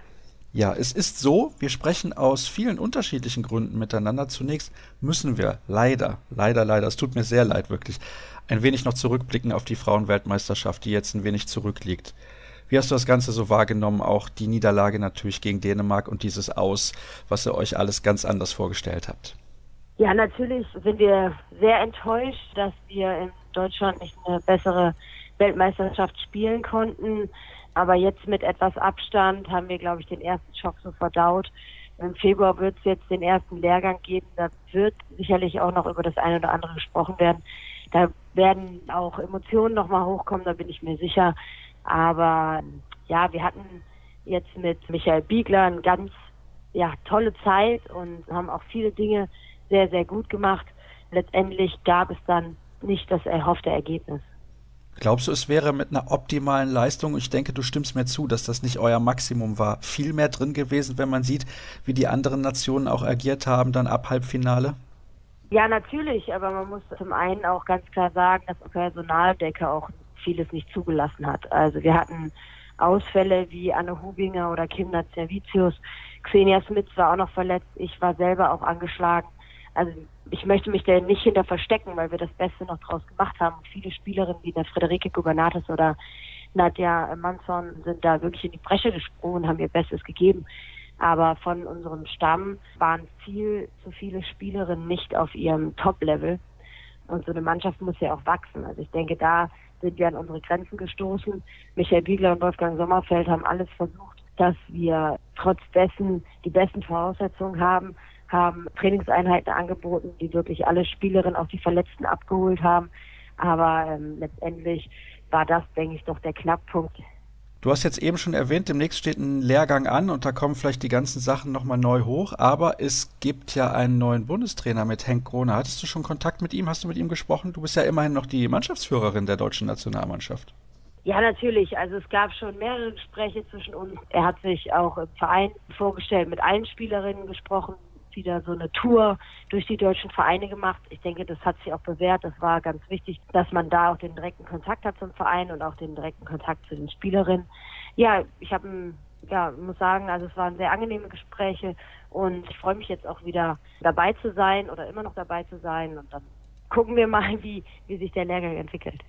Ja, es ist so, wir sprechen aus vielen unterschiedlichen Gründen miteinander. Zunächst müssen wir leider, leider, leider, es tut mir sehr leid wirklich, ein wenig noch zurückblicken auf die Frauenweltmeisterschaft, die jetzt ein wenig zurückliegt. Wie hast du das Ganze so wahrgenommen? Auch die Niederlage natürlich gegen Dänemark und dieses Aus, was ihr euch alles ganz anders vorgestellt habt. Ja, natürlich sind wir sehr enttäuscht, dass wir in Deutschland nicht eine bessere Weltmeisterschaft spielen konnten. Aber jetzt mit etwas Abstand haben wir, glaube ich, den ersten Schock so verdaut. Im Februar wird es jetzt den ersten Lehrgang geben. Da wird sicherlich auch noch über das eine oder andere gesprochen werden. Da werden auch Emotionen nochmal hochkommen, da bin ich mir sicher. Aber ja, wir hatten jetzt mit Michael Biegler eine ganz ja, tolle Zeit und haben auch viele Dinge sehr, sehr gut gemacht. Letztendlich gab es dann nicht das erhoffte Ergebnis. Glaubst du, es wäre mit einer optimalen Leistung, ich denke, du stimmst mir zu, dass das nicht euer Maximum war, viel mehr drin gewesen, wenn man sieht, wie die anderen Nationen auch agiert haben, dann ab Halbfinale? Ja, natürlich, aber man muss zum einen auch ganz klar sagen, dass Personaldecke auch vieles nicht zugelassen hat. Also wir hatten Ausfälle wie Anne Hubinger oder Kim Naziavicius. Xenia Smith war auch noch verletzt. Ich war selber auch angeschlagen. Also ich möchte mich da nicht hinter verstecken, weil wir das Beste noch draus gemacht haben. viele Spielerinnen wie der Frederike Gubernatis oder Nadja Manson sind da wirklich in die Bresche gesprungen und haben ihr Bestes gegeben. Aber von unserem Stamm waren viel zu viele Spielerinnen nicht auf ihrem Top-Level. Und so eine Mannschaft muss ja auch wachsen. Also ich denke, da sind wir an unsere Grenzen gestoßen. Michael Biegler und Wolfgang Sommerfeld haben alles versucht, dass wir trotz dessen die besten Voraussetzungen haben, haben Trainingseinheiten angeboten, die wirklich alle Spielerinnen, auch die Verletzten abgeholt haben. Aber ähm, letztendlich war das, denke ich, doch der Knackpunkt. Du hast jetzt eben schon erwähnt, demnächst steht ein Lehrgang an und da kommen vielleicht die ganzen Sachen nochmal neu hoch, aber es gibt ja einen neuen Bundestrainer mit Henk Krone. Hattest du schon Kontakt mit ihm? Hast du mit ihm gesprochen? Du bist ja immerhin noch die Mannschaftsführerin der deutschen Nationalmannschaft. Ja, natürlich. Also es gab schon mehrere Gespräche zwischen uns. Er hat sich auch im Verein vorgestellt, mit allen Spielerinnen gesprochen, wieder so eine Tour durch die deutschen Vereine gemacht. Ich denke, das hat sich auch bewährt. Das war ganz wichtig, dass man da auch den direkten Kontakt hat zum Verein und auch den direkten Kontakt zu den Spielerinnen. Ja, ich habe ja, muss sagen, also es waren sehr angenehme Gespräche und ich freue mich jetzt auch wieder dabei zu sein oder immer noch dabei zu sein und dann gucken wir mal, wie, wie sich der Lehrgang entwickelt.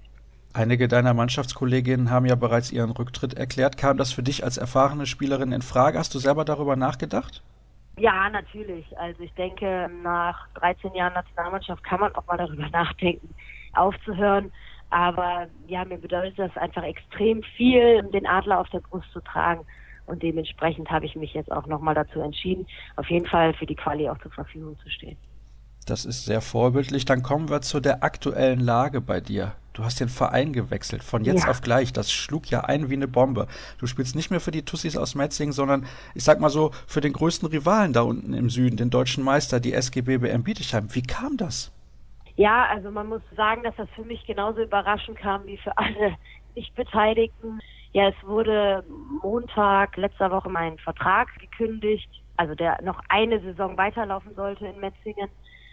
Einige deiner Mannschaftskolleginnen haben ja bereits ihren Rücktritt erklärt. Kam das für dich als erfahrene Spielerin in Frage? Hast du selber darüber nachgedacht? Ja, natürlich. Also ich denke, nach 13 Jahren Nationalmannschaft kann man auch mal darüber nachdenken, aufzuhören. Aber ja, mir bedeutet das einfach extrem viel, den Adler auf der Brust zu tragen. Und dementsprechend habe ich mich jetzt auch nochmal dazu entschieden, auf jeden Fall für die Quali auch zur Verfügung zu stehen. Das ist sehr vorbildlich. Dann kommen wir zu der aktuellen Lage bei dir. Du hast den Verein gewechselt, von jetzt ja. auf gleich. Das schlug ja ein wie eine Bombe. Du spielst nicht mehr für die Tussis aus Metzing, sondern ich sag mal so, für den größten Rivalen da unten im Süden, den deutschen Meister, die SGB BM Bietigheim. Wie kam das? Ja, also man muss sagen, dass das für mich genauso überraschend kam wie für alle Nicht-Beteiligten. Ja, es wurde Montag letzter Woche mein Vertrag gekündigt, also der noch eine Saison weiterlaufen sollte in Metzingen.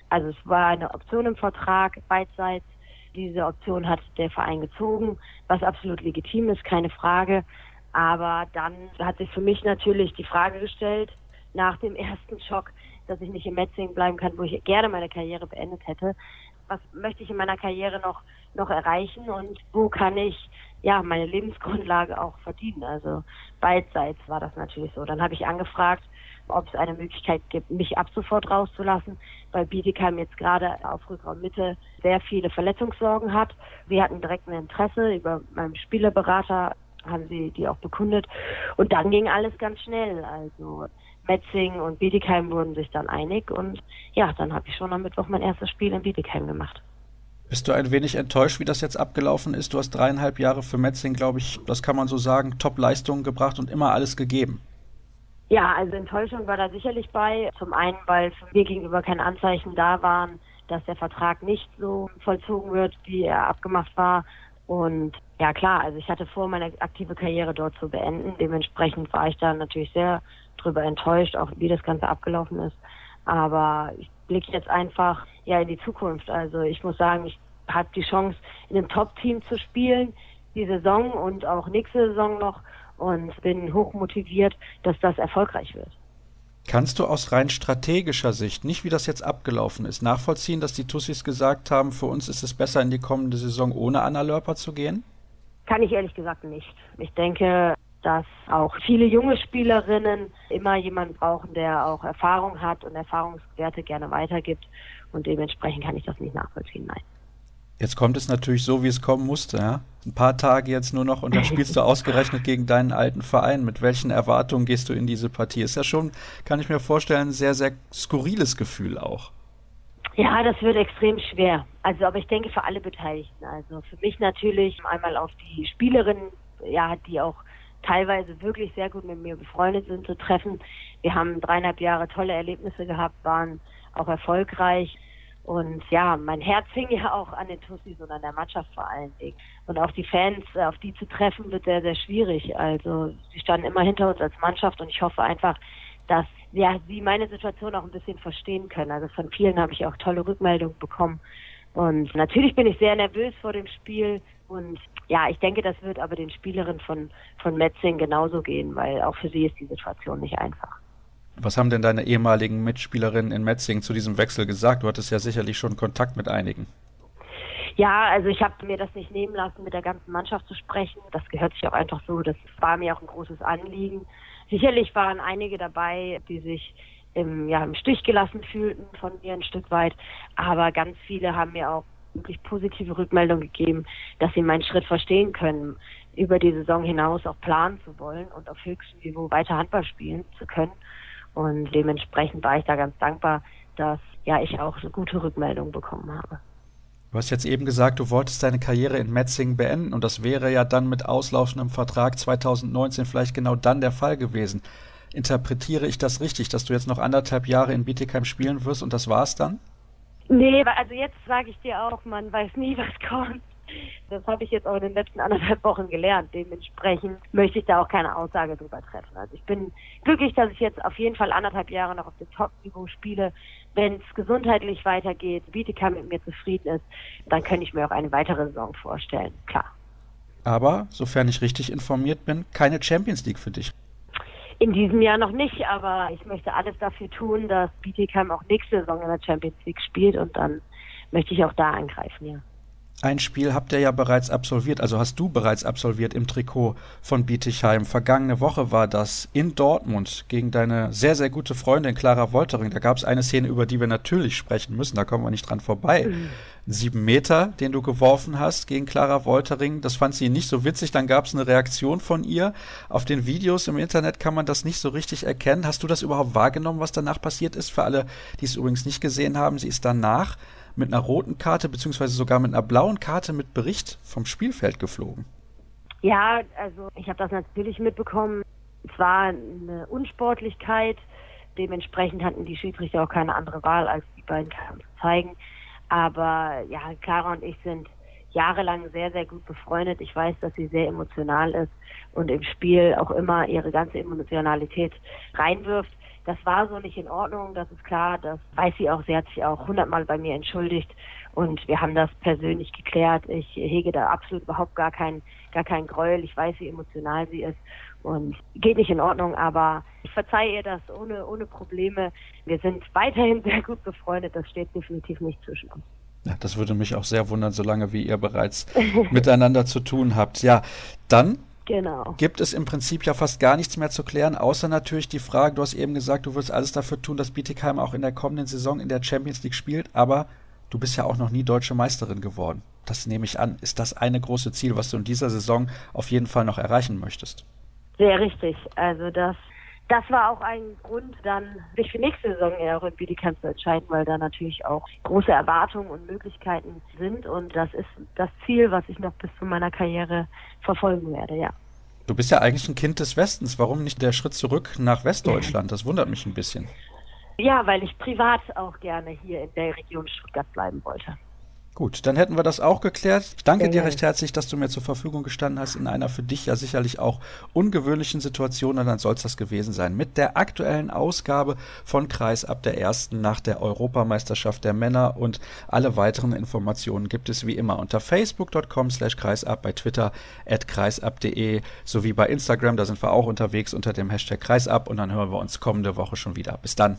Also es war eine Option im Vertrag, beidseits. Diese Option hat der Verein gezogen, was absolut legitim ist, keine Frage. Aber dann hat sich für mich natürlich die Frage gestellt, nach dem ersten Schock, dass ich nicht in Metzingen bleiben kann, wo ich gerne meine Karriere beendet hätte. Was möchte ich in meiner Karriere noch, noch erreichen und wo kann ich ja meine Lebensgrundlage auch verdienen? Also beidseits war das natürlich so. Dann habe ich angefragt, ob es eine Möglichkeit gibt, mich ab sofort rauszulassen, weil Bietigheim jetzt gerade auf Rückraummitte sehr viele Verletzungssorgen hat. Wir hatten direkt ein Interesse über meinen Spielerberater, haben sie die auch bekundet. Und dann ging alles ganz schnell. Also Metzing und Bietigheim wurden sich dann einig und ja, dann habe ich schon am Mittwoch mein erstes Spiel in Bietigheim gemacht. Bist du ein wenig enttäuscht, wie das jetzt abgelaufen ist? Du hast dreieinhalb Jahre für Metzing, glaube ich, das kann man so sagen, Top-Leistungen gebracht und immer alles gegeben. Ja, also Enttäuschung war da sicherlich bei. Zum einen, weil für mir gegenüber keine Anzeichen da waren, dass der Vertrag nicht so vollzogen wird, wie er abgemacht war. Und ja klar, also ich hatte vor, meine aktive Karriere dort zu beenden. Dementsprechend war ich da natürlich sehr drüber enttäuscht, auch wie das Ganze abgelaufen ist. Aber ich blicke jetzt einfach ja in die Zukunft. Also ich muss sagen, ich habe die Chance, in einem Top-Team zu spielen, die Saison und auch nächste Saison noch und bin hochmotiviert, dass das erfolgreich wird. Kannst du aus rein strategischer Sicht, nicht wie das jetzt abgelaufen ist, nachvollziehen, dass die Tussis gesagt haben, für uns ist es besser, in die kommende Saison ohne Anna Lörper zu gehen? Kann ich ehrlich gesagt nicht. Ich denke, dass auch viele junge Spielerinnen immer jemanden brauchen, der auch Erfahrung hat und Erfahrungswerte gerne weitergibt. Und dementsprechend kann ich das nicht nachvollziehen, nein. Jetzt kommt es natürlich so, wie es kommen musste. Ja? Ein paar Tage jetzt nur noch und dann spielst du ausgerechnet gegen deinen alten Verein. Mit welchen Erwartungen gehst du in diese Partie? Ist ja schon, kann ich mir vorstellen, ein sehr, sehr skurriles Gefühl auch. Ja, das wird extrem schwer. Also, aber ich denke für alle Beteiligten. Also für mich natürlich einmal auf die Spielerinnen, ja, die auch teilweise wirklich sehr gut mit mir befreundet sind, zu treffen. Wir haben dreieinhalb Jahre tolle Erlebnisse gehabt, waren auch erfolgreich. Und ja, mein Herz hing ja auch an den Tussis und an der Mannschaft vor allen Dingen. Und auch die Fans, äh, auf die zu treffen, wird sehr, sehr schwierig. Also sie standen immer hinter uns als Mannschaft und ich hoffe einfach, dass ja, sie meine Situation auch ein bisschen verstehen können. Also von vielen habe ich auch tolle Rückmeldungen bekommen. Und natürlich bin ich sehr nervös vor dem Spiel. Und ja, ich denke, das wird aber den Spielerinnen von, von Metzing genauso gehen, weil auch für sie ist die Situation nicht einfach. Was haben denn deine ehemaligen Mitspielerinnen in Metzing zu diesem Wechsel gesagt? Du hattest ja sicherlich schon Kontakt mit einigen. Ja, also ich habe mir das nicht nehmen lassen, mit der ganzen Mannschaft zu sprechen. Das gehört sich auch einfach so. Das war mir auch ein großes Anliegen. sicherlich waren einige dabei, die sich im, ja, im Stich gelassen fühlten von mir ein Stück weit, aber ganz viele haben mir auch wirklich positive Rückmeldung gegeben, dass sie meinen Schritt verstehen können, über die Saison hinaus auch planen zu wollen und auf höchstem Niveau weiter Handball spielen zu können. Und dementsprechend war ich da ganz dankbar, dass ja ich auch so gute Rückmeldungen bekommen habe. Du hast jetzt eben gesagt, du wolltest deine Karriere in Metzingen beenden und das wäre ja dann mit auslaufendem Vertrag 2019 vielleicht genau dann der Fall gewesen. Interpretiere ich das richtig, dass du jetzt noch anderthalb Jahre in Bietigheim spielen wirst und das war's dann? Nee, also jetzt sage ich dir auch, man weiß nie, was kommt. Das habe ich jetzt auch in den letzten anderthalb Wochen gelernt. Dementsprechend möchte ich da auch keine Aussage drüber treffen. Also ich bin glücklich, dass ich jetzt auf jeden Fall anderthalb Jahre noch auf dem Top-Niveau spiele. Wenn es gesundheitlich weitergeht, Bietigheim mit mir zufrieden ist, dann könnte ich mir auch eine weitere Saison vorstellen. Klar. Aber, sofern ich richtig informiert bin, keine Champions League für dich. In diesem Jahr noch nicht, aber ich möchte alles dafür tun, dass Bietigheim auch nächste Saison in der Champions League spielt und dann möchte ich auch da angreifen, ja. Ein Spiel habt ihr ja bereits absolviert, also hast du bereits absolviert im Trikot von Bietigheim. Vergangene Woche war das in Dortmund gegen deine sehr, sehr gute Freundin Clara Woltering. Da gab es eine Szene, über die wir natürlich sprechen müssen, da kommen wir nicht dran vorbei. Mhm. Sieben Meter, den du geworfen hast gegen Clara Woltering, das fand sie nicht so witzig. Dann gab es eine Reaktion von ihr. Auf den Videos im Internet kann man das nicht so richtig erkennen. Hast du das überhaupt wahrgenommen, was danach passiert ist? Für alle, die es übrigens nicht gesehen haben, sie ist danach mit einer roten Karte beziehungsweise sogar mit einer blauen Karte mit Bericht vom Spielfeld geflogen. Ja, also ich habe das natürlich mitbekommen. Es war eine Unsportlichkeit. Dementsprechend hatten die Schiedsrichter auch keine andere Wahl, als die beiden Karten zu zeigen. Aber ja, Clara und ich sind jahrelang sehr, sehr gut befreundet. Ich weiß, dass sie sehr emotional ist und im Spiel auch immer ihre ganze Emotionalität reinwirft. Das war so nicht in Ordnung, das ist klar, das weiß sie auch. Sie hat sich auch hundertmal bei mir entschuldigt und wir haben das persönlich geklärt. Ich hege da absolut überhaupt gar keinen gar keinen Gräuel. Ich weiß, wie emotional sie ist und geht nicht in Ordnung, aber ich verzeihe ihr das ohne, ohne Probleme. Wir sind weiterhin sehr gut befreundet, das steht definitiv nicht zwischen uns. Ja, das würde mich auch sehr wundern, solange wie ihr bereits miteinander zu tun habt. Ja, dann Genau. Gibt es im Prinzip ja fast gar nichts mehr zu klären, außer natürlich die Frage, du hast eben gesagt, du wirst alles dafür tun, dass Bietigheim auch in der kommenden Saison in der Champions League spielt, aber du bist ja auch noch nie deutsche Meisterin geworden. Das nehme ich an. Ist das eine große Ziel, was du in dieser Saison auf jeden Fall noch erreichen möchtest? Sehr richtig. Also das, das war auch ein Grund, dann sich für nächste Saison eher in Bietigheim zu entscheiden, weil da natürlich auch große Erwartungen und Möglichkeiten sind und das ist das Ziel, was ich noch bis zu meiner Karriere verfolgen werde, ja. Du bist ja eigentlich ein Kind des Westens. Warum nicht der Schritt zurück nach Westdeutschland? Das wundert mich ein bisschen. Ja, weil ich privat auch gerne hier in der Region Stuttgart bleiben wollte. Gut, dann hätten wir das auch geklärt. Ich danke dir recht herzlich, dass du mir zur Verfügung gestanden hast in einer für dich ja sicherlich auch ungewöhnlichen Situation. Und dann soll es das gewesen sein. Mit der aktuellen Ausgabe von Kreis ab der ersten nach der Europameisterschaft der Männer und alle weiteren Informationen gibt es wie immer unter facebook.com slash kreisab, bei Twitter at kreisab.de sowie bei Instagram. Da sind wir auch unterwegs unter dem Hashtag kreisab und dann hören wir uns kommende Woche schon wieder. Bis dann.